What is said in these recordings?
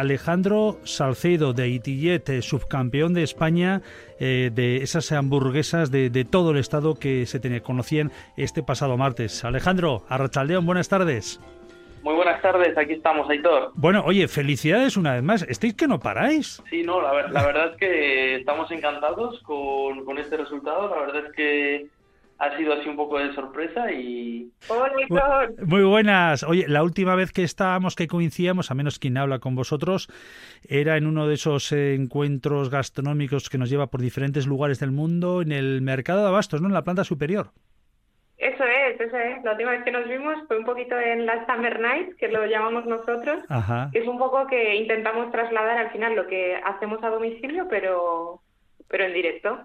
Alejandro Salcedo de Itillet, eh, subcampeón de España eh, de esas hamburguesas de, todo el estado que se tenía, conocían este pasado martes. Alejandro, Arrachaldeón, buenas tardes. Muy buenas tardes, aquí estamos, Aitor. Bueno, oye, felicidades una vez más. ¿Estáis que no paráis? Sí, no, la, verdad es que estamos encantados con, con este resultado. La verdad es que ha sido así un poco de sorpresa y... Hola, Muy buenas. Oye, la última vez que estábamos, que coincidíamos, a menos quien habla con vosotros, era en uno de esos encuentros gastronómicos que nos lleva por diferentes lugares del mundo, en el mercado de abastos, ¿no? En la planta superior. Eso es, eso es. La última vez que nos vimos fue un poquito en la Summer Night, que lo llamamos nosotros. Ajá. Es un poco que intentamos trasladar al final lo que hacemos a domicilio, pero pero en directo.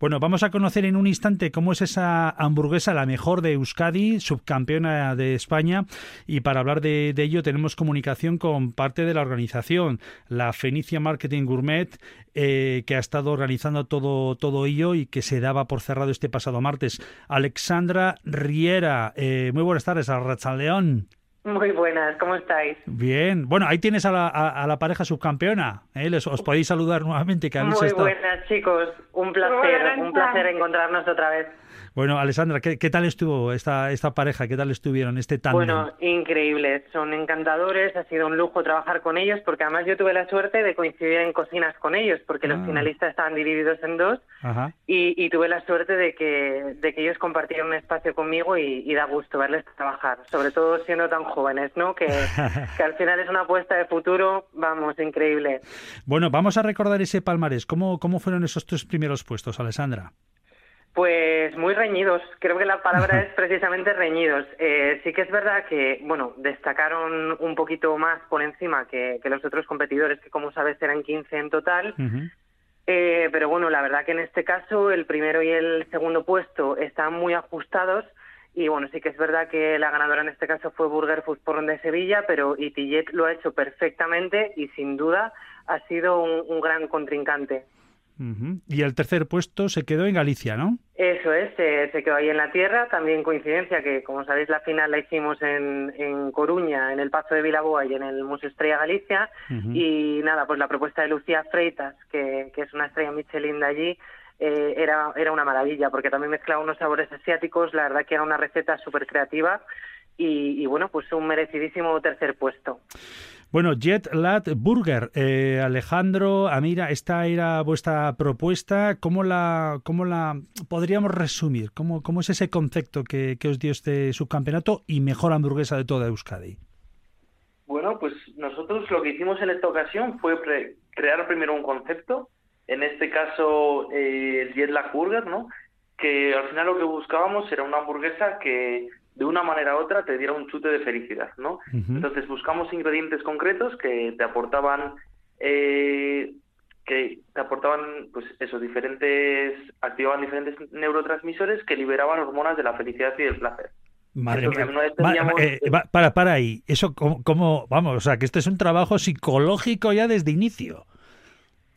Bueno, vamos a conocer en un instante cómo es esa hamburguesa, la mejor de Euskadi, subcampeona de España, y para hablar de, ello tenemos comunicación con parte de la organización, la Fenicia Marketing Gourmet, eh, que ha estado organizando todo, todo ello y que se daba por cerrado este pasado martes. Alexandra Riera, eh, muy buenas tardes, a León. Muy buenas, ¿cómo estáis? Bien, bueno, ahí tienes a la, a, la pareja subcampeona, ¿eh? Les, os podéis saludar nuevamente. Que Muy buenas, chicos, un placer, un placer encontrarnos otra vez. Bueno, Alessandra, ¿qué, tal estuvo esta, esta pareja? ¿Qué tal estuvieron este tándem? Bueno, increíbles, son encantadores, ha sido un lujo trabajar con ellos porque además yo tuve la suerte de coincidir en cocinas con ellos porque los ah. finalistas estaban divididos en dos y, tuve la suerte de que, de que ellos compartieron un espacio conmigo y, da gusto verles trabajar, sobre todo siendo tan jóvenes, ¿no? Que, que al final es una apuesta de futuro, vamos, increíble. Bueno, vamos a recordar ese palmarés. ¿Cómo, cómo fueron esos tres primeros puestos, Alessandra? Pues muy reñidos, creo que la palabra es precisamente reñidos. Eh, sí que es verdad que, bueno, destacaron un poquito más por encima que, los otros competidores, que como sabes eran 15 en total. Eh, pero bueno, la verdad que en este caso el primero y el segundo puesto están muy ajustados. Y bueno, sí que es verdad que la ganadora en este caso fue Burger Food Porn de Sevilla, pero Itillet lo ha hecho perfectamente y sin duda ha sido un gran contrincante. Y el tercer puesto se quedó en Galicia, ¿no? Eso es, se, quedó ahí en la tierra. También coincidencia que, como sabéis, la final la hicimos en, en Coruña, en el Pazo de Vilaboa y en el Museo Estrella Galicia. Y nada, pues la propuesta de Lucía Freitas, que, que es una estrella Michelin de allí, eh, era, era una maravilla, porque también mezclaba unos sabores asiáticos. La verdad que era una receta súper creativa. Y, y bueno, pues un merecidísimo tercer puesto. Bueno, Jet Lat Burger, eh, Alejandro, Amira, esta era vuestra propuesta. ¿Cómo la, cómo la podríamos resumir? ¿Cómo, es ese concepto que, os dio este subcampeonato y mejor hamburguesa de toda Euskadi? Bueno, pues nosotros lo que hicimos en esta ocasión fue crear primero un concepto, en este caso eh, Jet Lat Burger, ¿no? Que al final lo que buscábamos era una hamburguesa que de una manera u otra te diera un chute de felicidad, ¿no? Entonces buscamos ingredientes concretos que te aportaban eh, que te aportaban pues esos diferentes activaban diferentes neurotransmisores que liberaban hormonas de la felicidad y del placer. Madre mía. Eh, para, para ahí. Eso, como, vamos, o sea, que esto es un trabajo psicológico ya desde inicio.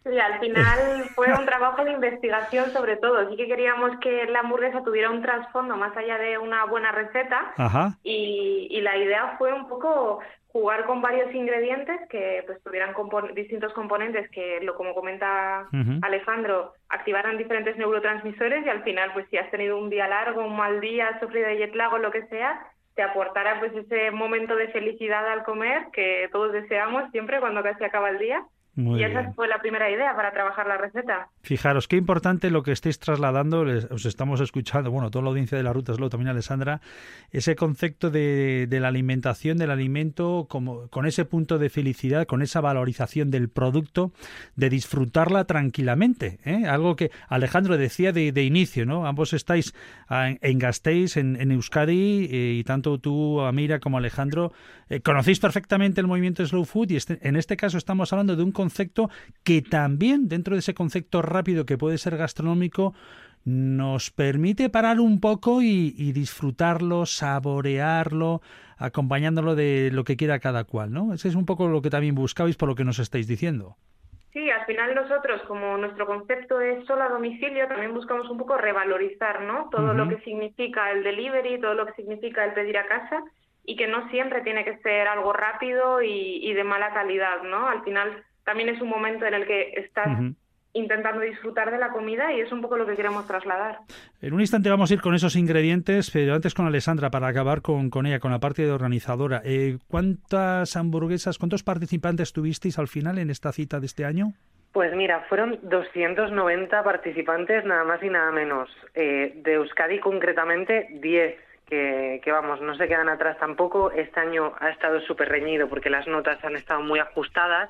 Sí, al final fue un trabajo de investigación sobre todo. Sí que queríamos que la hamburguesa tuviera un trasfondo más allá de una buena receta. Y, la idea fue un poco jugar con varios ingredientes que pues tuvieran distintos componentes que, lo como comenta Alejandro, activaran diferentes neurotransmisores y al final, pues si has tenido un día largo, un mal día, has sufrido de jet lag o lo que sea, te aportara pues ese momento de felicidad al comer que todos deseamos siempre cuando casi acaba el día y esa fue la primera idea para trabajar la receta. Fijaros, qué importante lo que estáis trasladando, os estamos escuchando, bueno, toda la audiencia de la ruta, lo también Alessandra, ese concepto de, la alimentación, del alimento, como, con ese punto de felicidad, con esa valorización del producto, de disfrutarla tranquilamente. ¿eh? Algo que Alejandro decía de, inicio, ¿no? Ambos estáis en Gasteiz, en, Euskadi, eh, y tanto tú, Amira, como Alejandro, eh, conocéis perfectamente el movimiento Slow Food, y este, en este caso estamos hablando de un concepto concepto que también dentro de ese concepto rápido que puede ser gastronómico nos permite parar un poco y, disfrutarlo, saborearlo, acompañándolo de lo que quiera cada cual, ¿no? Ese es un poco lo que también buscabais por lo que nos estáis diciendo. Sí, al final nosotros, como nuestro concepto es solo a domicilio, también buscamos un poco revalorizar, ¿no? Todo lo que significa el delivery, todo lo que significa el pedir a casa y que no siempre tiene que ser algo rápido y, de mala calidad, ¿no? Al final también es un momento en el que estás intentando disfrutar de la comida y es un poco lo que queremos trasladar. En un instante vamos a ir con esos ingredientes, pero antes con Alessandra para acabar con, con ella, con la parte de organizadora. Eh, ¿Cuántas hamburguesas, cuántos participantes tuvisteis al final en esta cita de este año? Pues mira, fueron 290 participantes, nada más y nada menos. Eh, de Euskadi concretamente 10 que, vamos, no se quedan atrás tampoco. Este año ha estado súper reñido porque las notas han estado muy ajustadas.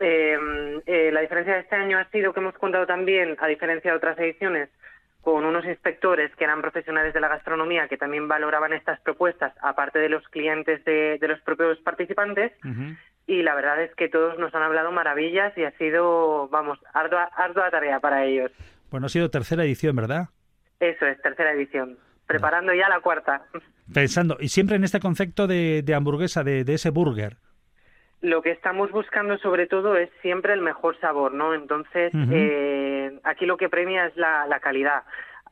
Eh, eh, la diferencia de este año ha sido que hemos contado también, a diferencia de otras ediciones, con unos inspectores que eran profesionales de la gastronomía que también valoraban estas propuestas, aparte de los clientes de, los propios participantes. Y la verdad es que todos nos han hablado maravillas y ha sido, vamos, ardua, ardua tarea para ellos. Bueno, ha sido tercera edición, ¿verdad? Eso es, tercera edición preparando ya la cuarta. Pensando, y siempre en este concepto de, hamburguesa, de, ese burger. Lo que estamos buscando sobre todo es siempre el mejor sabor, ¿no? Entonces, eh, aquí lo que premia es la, calidad.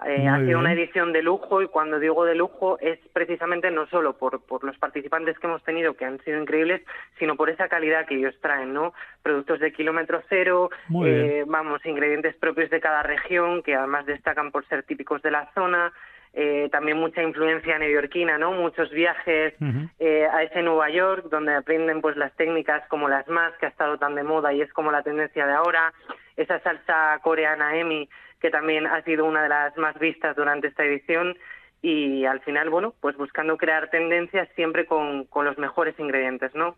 Eh, ha sido una edición de lujo y cuando digo de lujo es precisamente no solo por, por los participantes que hemos tenido que han sido increíbles, sino por esa calidad que ellos traen, ¿no? Productos de kilómetro cero, eh, vamos, ingredientes propios de cada región que además destacan por ser típicos de la zona. Eh, también mucha influencia neoyorquina, ¿no? Muchos viajes eh, a ese Nueva York donde aprenden pues las técnicas como las más que ha estado tan de moda y es como la tendencia de ahora, esa salsa coreana Emi que también ha sido una de las más vistas durante esta edición y al final, bueno, pues buscando crear tendencias siempre con, con los mejores ingredientes, ¿no?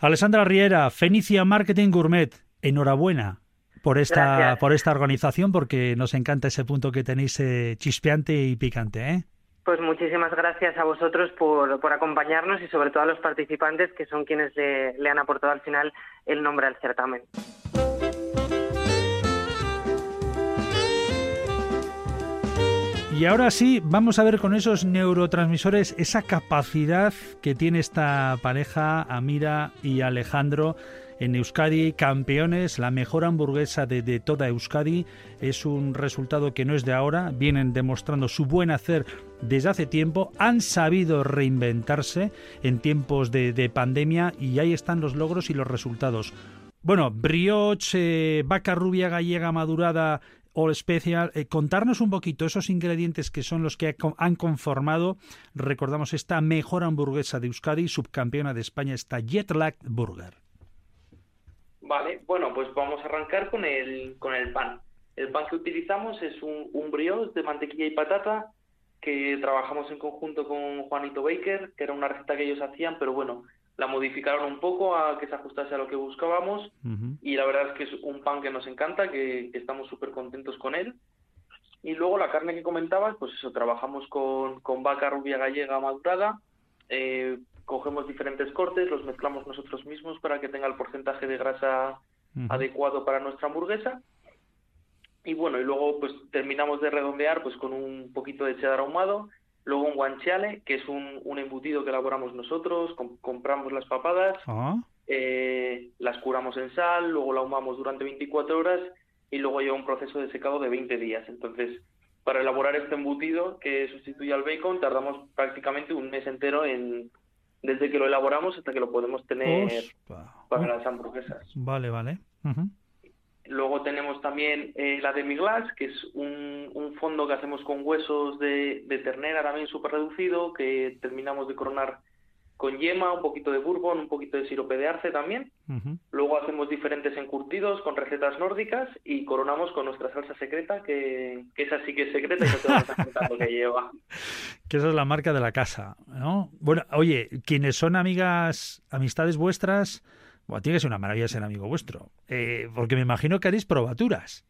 Alessandra Riera, Fenicia Marketing Gourmet, enhorabuena por esta, por esta organización, porque nos encanta ese punto que tenéis eh, chispeante y picante. ¿eh? Pues muchísimas gracias a vosotros por, por, acompañarnos y sobre todo a los participantes que son quienes le, le han aportado al final el nombre al certamen. Y ahora sí, vamos a ver con esos neurotransmisores esa capacidad que tiene esta pareja, Amira y Alejandro, en Euskadi, campeones, la mejor hamburguesa de, toda Euskadi. Es un resultado que no es de ahora, vienen demostrando su buen hacer desde hace tiempo, han sabido reinventarse en tiempos de, pandemia y ahí están los logros y los resultados. Bueno, brioche, vaca rubia gallega madurada All Special. Eh, contarnos un poquito esos ingredientes que son los que han conformado, recordamos, esta mejor hamburguesa de Euskadi, subcampeona de España, esta Jetlag Burger. Vale, bueno, pues vamos a arrancar con el, con el pan. El pan que utilizamos es un, un brioche de mantequilla y patata que trabajamos en conjunto con Juanito Baker, que era una receta que ellos hacían, pero bueno, la modificaron un poco a que se ajustase a lo que buscábamos y la verdad es que es un pan que nos encanta, que, estamos súper contentos con él. Y luego la carne que comentabas, pues eso, trabajamos con, con vaca rubia gallega madurada, eh, cogemos diferentes cortes, los mezclamos nosotros mismos para que tenga el porcentaje de grasa adecuado para nuestra hamburguesa. Y bueno, y luego pues terminamos de redondear pues con un poquito de cheddar ahumado, luego un guanciale, que es un, un embutido que elaboramos nosotros, compramos las papadas, ah. eh, las curamos en sal, luego la ahumamos durante 24 horas y luego lleva un proceso de secado de 20 días. Entonces, para elaborar este embutido que sustituye al bacon, tardamos prácticamente un mes entero en, desde que lo elaboramos hasta que lo podemos tener para las hamburguesas. Vale, vale. Luego tenemos también eh, la demi-glace, que es un, un, fondo que hacemos con huesos de, de ternera también súper reducido, que terminamos de coronar con yema, un poquito de bourbon, un poquito de sirope de arce también. Luego hacemos diferentes encurtidos con recetas nórdicas y coronamos con nuestra salsa secreta, que, que esa sí que es secreta y no te vamos a contar lo que lleva. Que esa es la marca de la casa, ¿no? Bueno, oye, quienes son amigas, amistades vuestras, bueno, tiene que ser una maravilla ser amigo vuestro, eh, porque me imagino que haréis probaturas.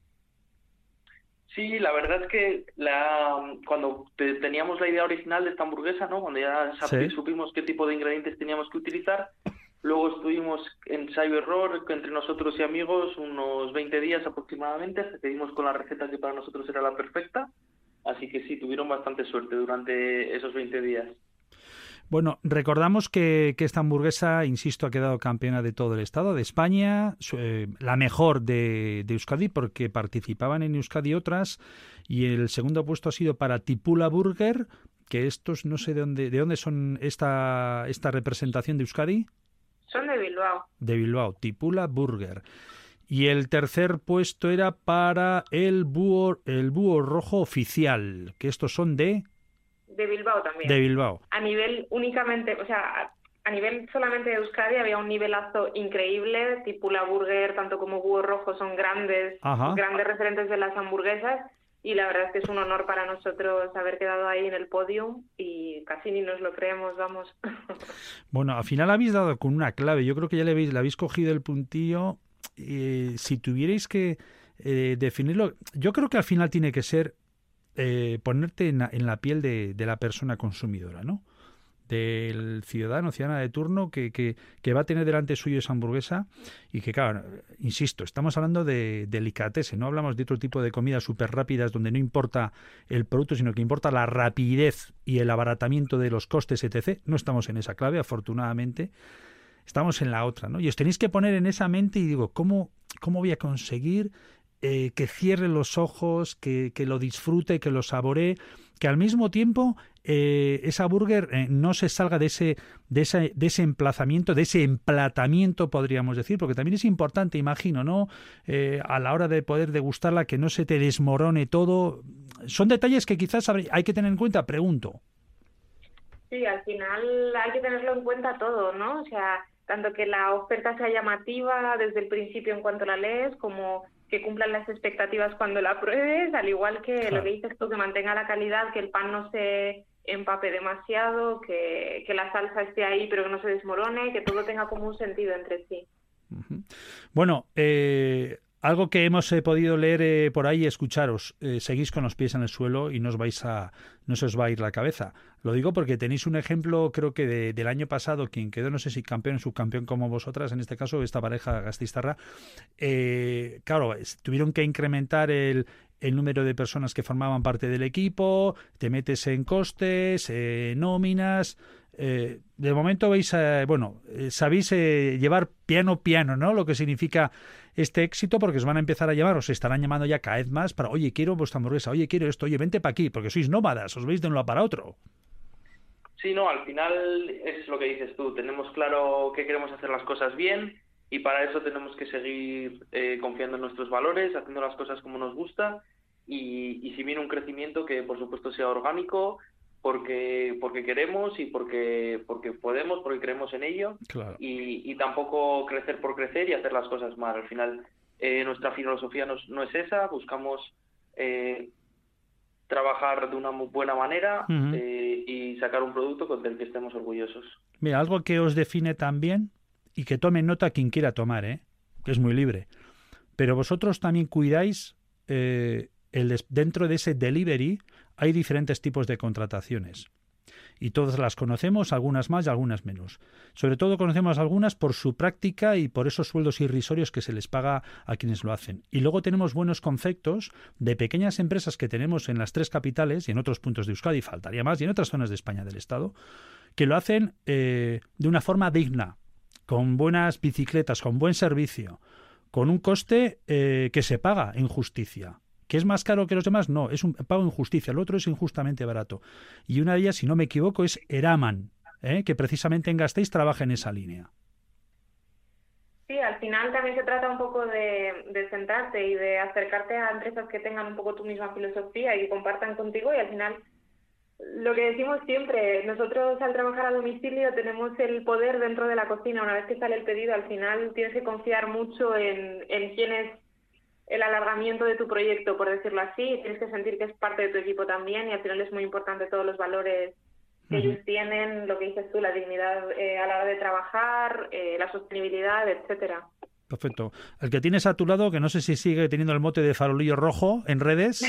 Sí, la verdad es que la, cuando teníamos la idea original de esta hamburguesa, ¿no? cuando ya supimos qué tipo de ingredientes teníamos que utilizar, luego estuvimos en ensayo error entre nosotros y amigos unos 20 días aproximadamente, hasta que dimos con la receta que para nosotros era la perfecta, así que sí, tuvieron bastante suerte durante esos 20 días. Bueno, recordamos que, esta hamburguesa, insisto, ha quedado campeona de todo el estado, de España, eh, la mejor de, Euskadi, porque participaban en Euskadi otras, y el segundo puesto ha sido para Tipula Burger, que estos no sé de dónde, de dónde son esta, esta representación de Euskadi. Son de Bilbao. De Bilbao, Tipula Burger. Y el tercer puesto era para el búho, el búho rojo oficial, que estos son de... De Bilbao también. De Bilbao. A nivel únicamente, o sea, a nivel solamente de Euskadi había un nivelazo increíble, Tipula Burger, tanto como Búho Rojo, son grandes, grandes referentes de las hamburguesas y la verdad es que es un honor para nosotros haber quedado ahí en el podio y casi ni nos lo creemos, vamos. Bueno, al final habéis dado con una clave, yo creo que ya le habéis, le habéis cogido el puntillo. y si tuvierais que eh, definirlo, yo creo que al final tiene que ser eh, ponerte en la, piel de, la persona consumidora, ¿no? del ciudadano, ciudadana de turno que, que, que, va a tener delante suyo esa hamburguesa y que, claro, insisto, estamos hablando de delicatessen, no hablamos de otro tipo de comidas súper rápidas donde no importa el producto, sino que importa la rapidez y el abaratamiento de los costes, etc. No estamos en esa clave, afortunadamente. Estamos en la otra, ¿no? Y os tenéis que poner en esa mente y digo, ¿cómo, cómo voy a conseguir eh, que cierre los ojos, que, que lo disfrute, que lo saboree? que al mismo tiempo eh, esa burger eh, no se salga de ese, de, ese, de ese emplazamiento, de ese emplatamiento, podríamos decir, porque también es importante, imagino, ¿no? A la hora de poder degustarla, que no se te desmorone todo. Son detalles que quizás hay que tener en cuenta, pregunto. Sí, al final hay que tenerlo en cuenta todo, ¿no? O sea, tanto que la oferta sea llamativa desde el principio en cuanto la lees, como que cumplan las expectativas cuando la pruebes, al igual que lo que dices tú, que mantenga la calidad, que el pan no se empape demasiado, que, que la salsa esté ahí pero que no se desmorone, que todo tenga como un sentido entre sí. Bueno, eh, algo que hemos eh, podido leer eh, por ahí, escucharos, eh, seguís con los pies en el suelo y no os, vais a, no se os va a ir la cabeza. Lo digo porque tenéis un ejemplo, creo que del año pasado, quien quedó, no sé si campeón, subcampeón como vosotras, en este caso, esta pareja Gastistarra, claro, tuvieron que incrementar el, el número de personas que formaban parte del equipo, te metes en costes, nóminas, eh, de momento veis, eh, bueno, eh, sabéis llevar piano piano, ¿no? Lo que significa este éxito, porque os van a empezar a llamar, os estarán llamando ya cada vez más para, oye, quiero vuestra hamburguesa, oye, quiero esto, oye, vente para aquí, porque sois nómadas, os veis de un lado para otro. Sí, no, al final es lo que dices tú, tenemos claro que queremos hacer las cosas bien y para eso tenemos que seguir confiando en nuestros valores, haciendo las cosas como nos gusta y, y si viene un crecimiento que por supuesto sea orgánico, porque porque queremos y porque porque podemos porque creemos en ello. Y, tampoco crecer por crecer y hacer las cosas mal. Al final eh, nuestra filosofía no, no, es esa. Buscamos eh, trabajar de una muy buena manera eh, y sacar un producto con el que estemos orgullosos. Mira algo que os define también y que tome nota quien quiera tomar eh que es muy libre. Pero vosotros también cuidáis el dentro de ese delivery hay diferentes tipos de contrataciones. Y todas las conocemos, algunas más y algunas menos. Sobre todo conocemos algunas por su práctica y por esos sueldos irrisorios que se les paga a quienes lo hacen. Y luego tenemos buenos conceptos de pequeñas empresas que tenemos en las tres capitales y en otros puntos de Euskadi, faltaría más, y en otras zonas de España del Estado, que lo hacen eh, de una forma digna, con buenas bicicletas, con buen servicio, con un coste eh, que se paga en justicia. ¿Que es más caro que los demás? No, es un pago en justicia. El otro es injustamente barato. Y una de ellas, si no me equivoco, es Eraman, ¿eh? que precisamente en Gasteiz trabaja en esa línea. Sí, al final también se trata un poco de, sentarte y de acercarte a empresas que tengan un poco tu misma filosofía y compartan contigo y al final lo que decimos siempre, nosotros al trabajar a domicilio tenemos el poder dentro de la cocina. Una vez que sale el pedido, al final tienes que confiar mucho en, en quienes el alargamiento de tu proyecto, por decirlo así, tienes que sentir que es parte de tu equipo también y al final es muy importante todos los valores que ellos tienen, lo que dices tú, la dignidad eh, a la hora de trabajar, eh, la sostenibilidad, etcétera. Perfecto. El que tienes a tu lado, que no sé si sigue teniendo el mote de farolillo rojo en redes.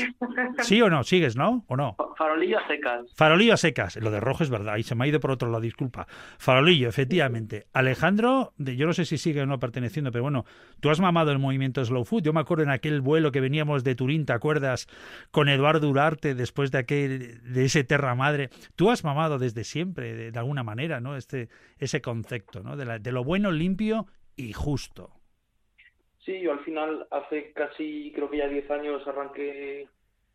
¿Sí o no? ¿Sigues, no? ¿O no? Farolillo a secas. Farolillo a secas. Lo de rojo es verdad. Y se me ha ido por otro lado, disculpa. Farolillo, efectivamente. Alejandro, yo no sé si sigue o no perteneciendo, pero bueno, tú has mamado el movimiento Slow Food. Yo me acuerdo en aquel vuelo que veníamos de Turín, ¿te acuerdas? Con Eduardo Urarte, después de aquel, de ese Terra Madre. Tú has mamado desde siempre, de, alguna manera, ¿no? Este, ese concepto, ¿no? De, de lo bueno, limpio y justo. Sí, yo al final hace casi, creo que ya 10 años arranqué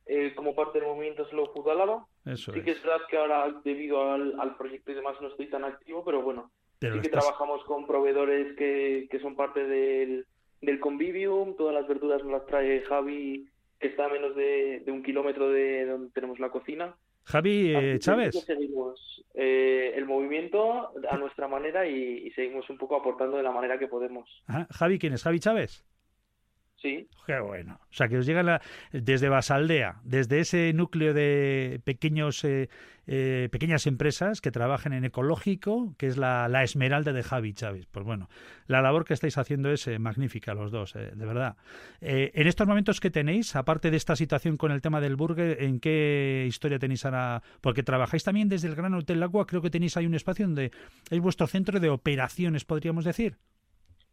eh, como parte del movimiento Slow Food Álava sí que es. verdad que ahora, debido al, proyecto y demás, no estoy tan activo, pero bueno, sí que trabajamos con proveedores que, que son parte del, del convivium, todas las verduras nos las trae Javi, que está a menos de, un kilómetro de donde tenemos la cocina. Javi eh, Chávez. Seguimos eh, el movimiento a nuestra manera y, seguimos un poco aportando de la manera que podemos. Javi, ¿quién es? Javi Chávez. Sí. Qué bueno. O sea, que os llega desde Basaldea, desde ese núcleo de pequeños, eh, eh, pequeñas empresas que trabajan en ecológico, que es la, esmeralda de Javi Chávez. Pues bueno, la labor que estáis haciendo es eh, magnífica los dos, de verdad. en estos momentos que tenéis, aparte de esta situación con el tema del burger, ¿en qué historia tenéis ahora? Porque trabajáis también desde el Gran Hotel Agua, creo que tenéis ahí un espacio donde es vuestro centro de operaciones, podríamos decir.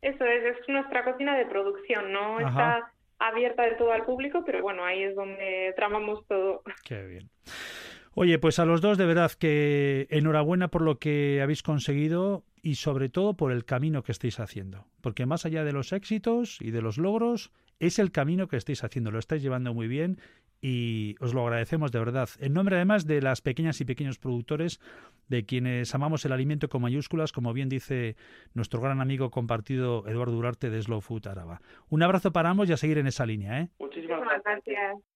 Eso es, es nuestra cocina de producción, no está abierta de todo al público, pero bueno, ahí es donde tramamos todo. Qué bien. Oye, pues a los dos de verdad que enhorabuena por lo que habéis conseguido y sobre todo por el camino que estáis haciendo, porque más allá de los éxitos y de los logros, es el camino que estáis haciendo, lo estáis llevando muy bien y os lo agradecemos de verdad. En nombre además de las pequeñas y pequeños productores, de quienes amamos el alimento con mayúsculas, como bien dice nuestro gran amigo compartido Eduardo Durarte de Slow Food Araba. Un abrazo para ambos y a seguir en esa línea. ¿eh? Muchísimas gracias.